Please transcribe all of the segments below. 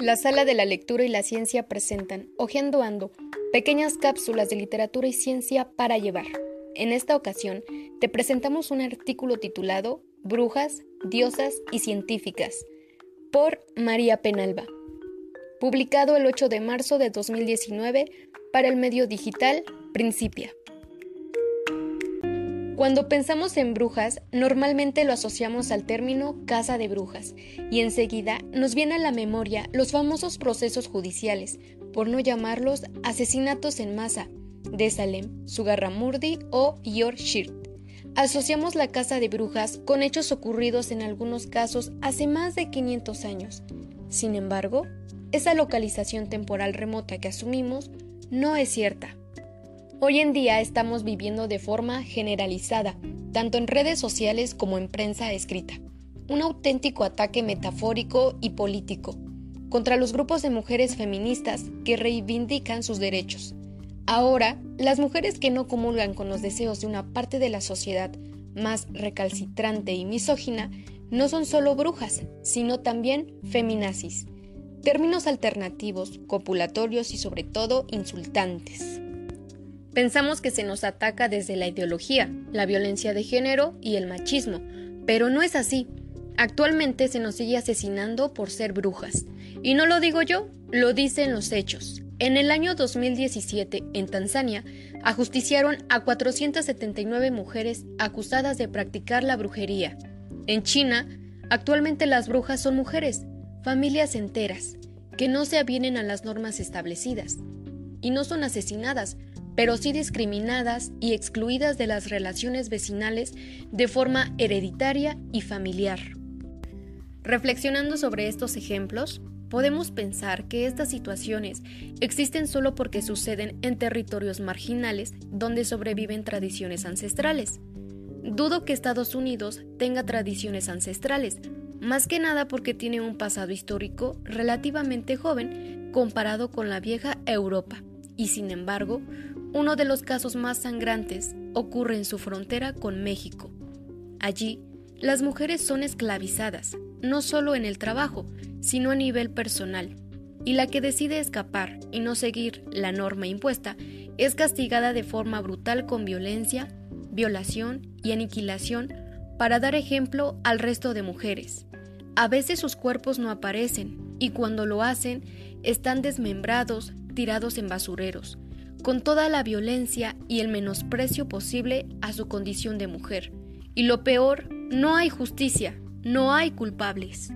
La sala de la lectura y la ciencia presentan Ojeando Ando, pequeñas cápsulas de literatura y ciencia para llevar. En esta ocasión te presentamos un artículo titulado Brujas, Diosas y Científicas por María Penalba, publicado el 8 de marzo de 2019 para el medio digital Principia. Cuando pensamos en brujas, normalmente lo asociamos al término casa de brujas y enseguida nos viene a la memoria los famosos procesos judiciales, por no llamarlos asesinatos en masa, de Salem, Sugarramurdi o Yorkshire. Asociamos la casa de brujas con hechos ocurridos en algunos casos hace más de 500 años. Sin embargo, esa localización temporal remota que asumimos no es cierta. Hoy en día estamos viviendo de forma generalizada, tanto en redes sociales como en prensa escrita, un auténtico ataque metafórico y político contra los grupos de mujeres feministas que reivindican sus derechos. Ahora, las mujeres que no comulgan con los deseos de una parte de la sociedad más recalcitrante y misógina no son solo brujas, sino también feminazis, términos alternativos, copulatorios y sobre todo insultantes. Pensamos que se nos ataca desde la ideología, la violencia de género y el machismo, pero no es así. Actualmente se nos sigue asesinando por ser brujas. Y no lo digo yo, lo dicen los hechos. En el año 2017, en Tanzania, ajusticiaron a 479 mujeres acusadas de practicar la brujería. En China, actualmente las brujas son mujeres, familias enteras, que no se avienen a las normas establecidas. Y no son asesinadas, pero sí discriminadas y excluidas de las relaciones vecinales de forma hereditaria y familiar. Reflexionando sobre estos ejemplos, podemos pensar que estas situaciones existen solo porque suceden en territorios marginales donde sobreviven tradiciones ancestrales. Dudo que Estados Unidos tenga tradiciones ancestrales, más que nada porque tiene un pasado histórico relativamente joven comparado con la vieja Europa, y sin embargo, uno de los casos más sangrantes ocurre en su frontera con México. Allí, las mujeres son esclavizadas, no solo en el trabajo, sino a nivel personal, y la que decide escapar y no seguir la norma impuesta es castigada de forma brutal con violencia, violación y aniquilación para dar ejemplo al resto de mujeres. A veces sus cuerpos no aparecen y cuando lo hacen están desmembrados, tirados en basureros, con toda la violencia y el menosprecio posible a su condición de mujer. Y lo peor, no hay justicia, no hay culpables.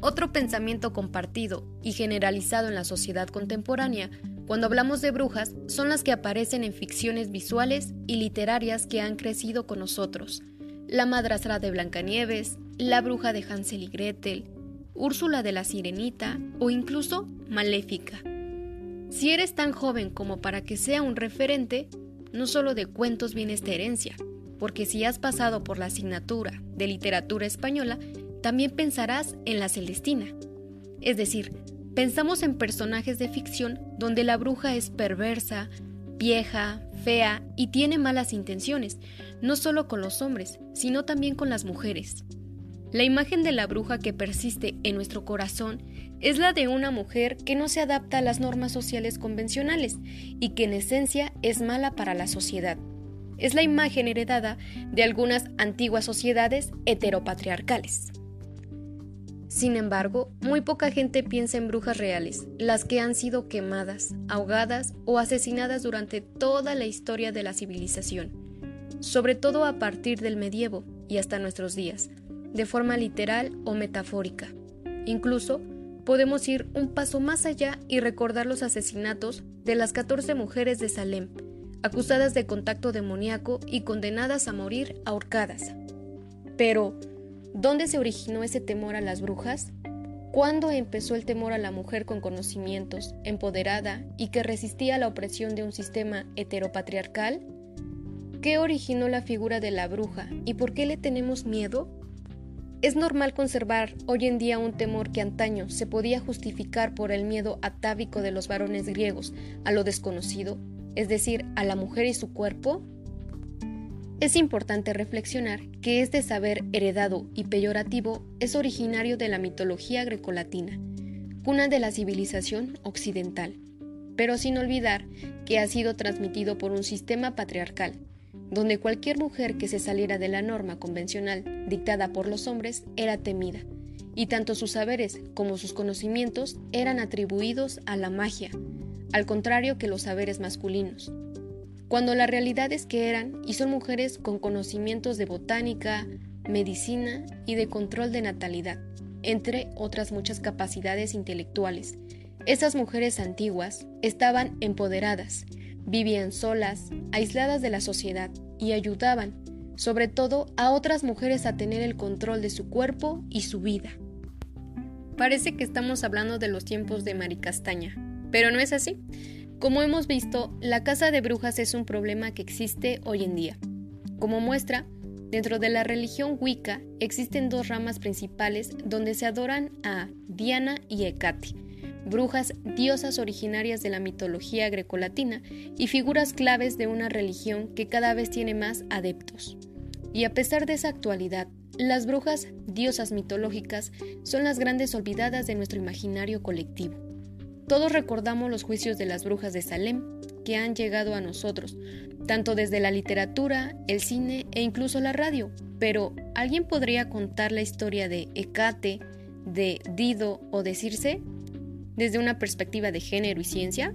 Otro pensamiento compartido y generalizado en la sociedad contemporánea cuando hablamos de brujas son las que aparecen en ficciones visuales y literarias que han crecido con nosotros. La madrastra de Blancanieves, la bruja de Hansel y Gretel, Úrsula de la Sirenita o incluso Maléfica. Si eres tan joven como para que sea un referente, no solo de cuentos viene esta herencia, porque si has pasado por la asignatura de literatura española, también pensarás en la Celestina. Es decir, pensamos en personajes de ficción donde la bruja es perversa, vieja, fea y tiene malas intenciones, no solo con los hombres, sino también con las mujeres. La imagen de la bruja que persiste en nuestro corazón es la de una mujer que no se adapta a las normas sociales convencionales y que en esencia es mala para la sociedad. Es la imagen heredada de algunas antiguas sociedades heteropatriarcales. Sin embargo, muy poca gente piensa en brujas reales, las que han sido quemadas, ahogadas o asesinadas durante toda la historia de la civilización, sobre todo a partir del medievo y hasta nuestros días, de forma literal o metafórica. Incluso, podemos ir un paso más allá y recordar los asesinatos de las 14 mujeres de Salem, acusadas de contacto demoníaco y condenadas a morir ahorcadas. Pero, ¿dónde se originó ese temor a las brujas? ¿Cuándo empezó el temor a la mujer con conocimientos, empoderada y que resistía la opresión de un sistema heteropatriarcal? ¿Qué originó la figura de la bruja y por qué le tenemos miedo? Es normal conservar hoy en día un temor que antaño se podía justificar por el miedo atávico de los varones griegos a lo desconocido, es decir, a la mujer y su cuerpo. Es importante reflexionar que este saber heredado y peyorativo es originario de la mitología grecolatina, cuna de la civilización occidental, pero sin olvidar que ha sido transmitido por un sistema patriarcal, donde cualquier mujer que se saliera de la norma convencional dictada por los hombres era temida, y tanto sus saberes como sus conocimientos eran atribuidos a la magia, al contrario que los saberes masculinos cuando la realidad es que eran y son mujeres con conocimientos de botánica, medicina y de control de natalidad, entre otras muchas capacidades intelectuales. Esas mujeres antiguas estaban empoderadas, vivían solas, aisladas de la sociedad y ayudaban, sobre todo, a otras mujeres a tener el control de su cuerpo y su vida. Parece que estamos hablando de los tiempos de Maricastaña, pero no es así. Como hemos visto, la caza de brujas es un problema que existe hoy en día. Como muestra, dentro de la religión Wicca existen dos ramas principales donde se adoran a Diana y Hecate, brujas diosas originarias de la mitología grecolatina y figuras claves de una religión que cada vez tiene más adeptos. Y a pesar de esa actualidad, las brujas, diosas mitológicas, son las grandes olvidadas de nuestro imaginario colectivo. Todos recordamos los juicios de las brujas de Salem que han llegado a nosotros, tanto desde la literatura, el cine e incluso la radio. Pero, ¿alguien podría contar la historia de Hecate, de Dido o de Circe desde una perspectiva de género y ciencia?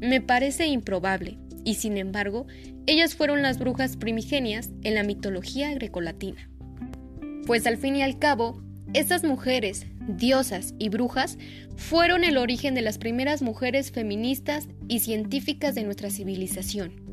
Me parece improbable, y sin embargo, ellas fueron las brujas primigenias en la mitología grecolatina. Pues al fin y al cabo, estas mujeres, diosas y brujas fueron el origen de las primeras mujeres feministas y científicas de nuestra civilización.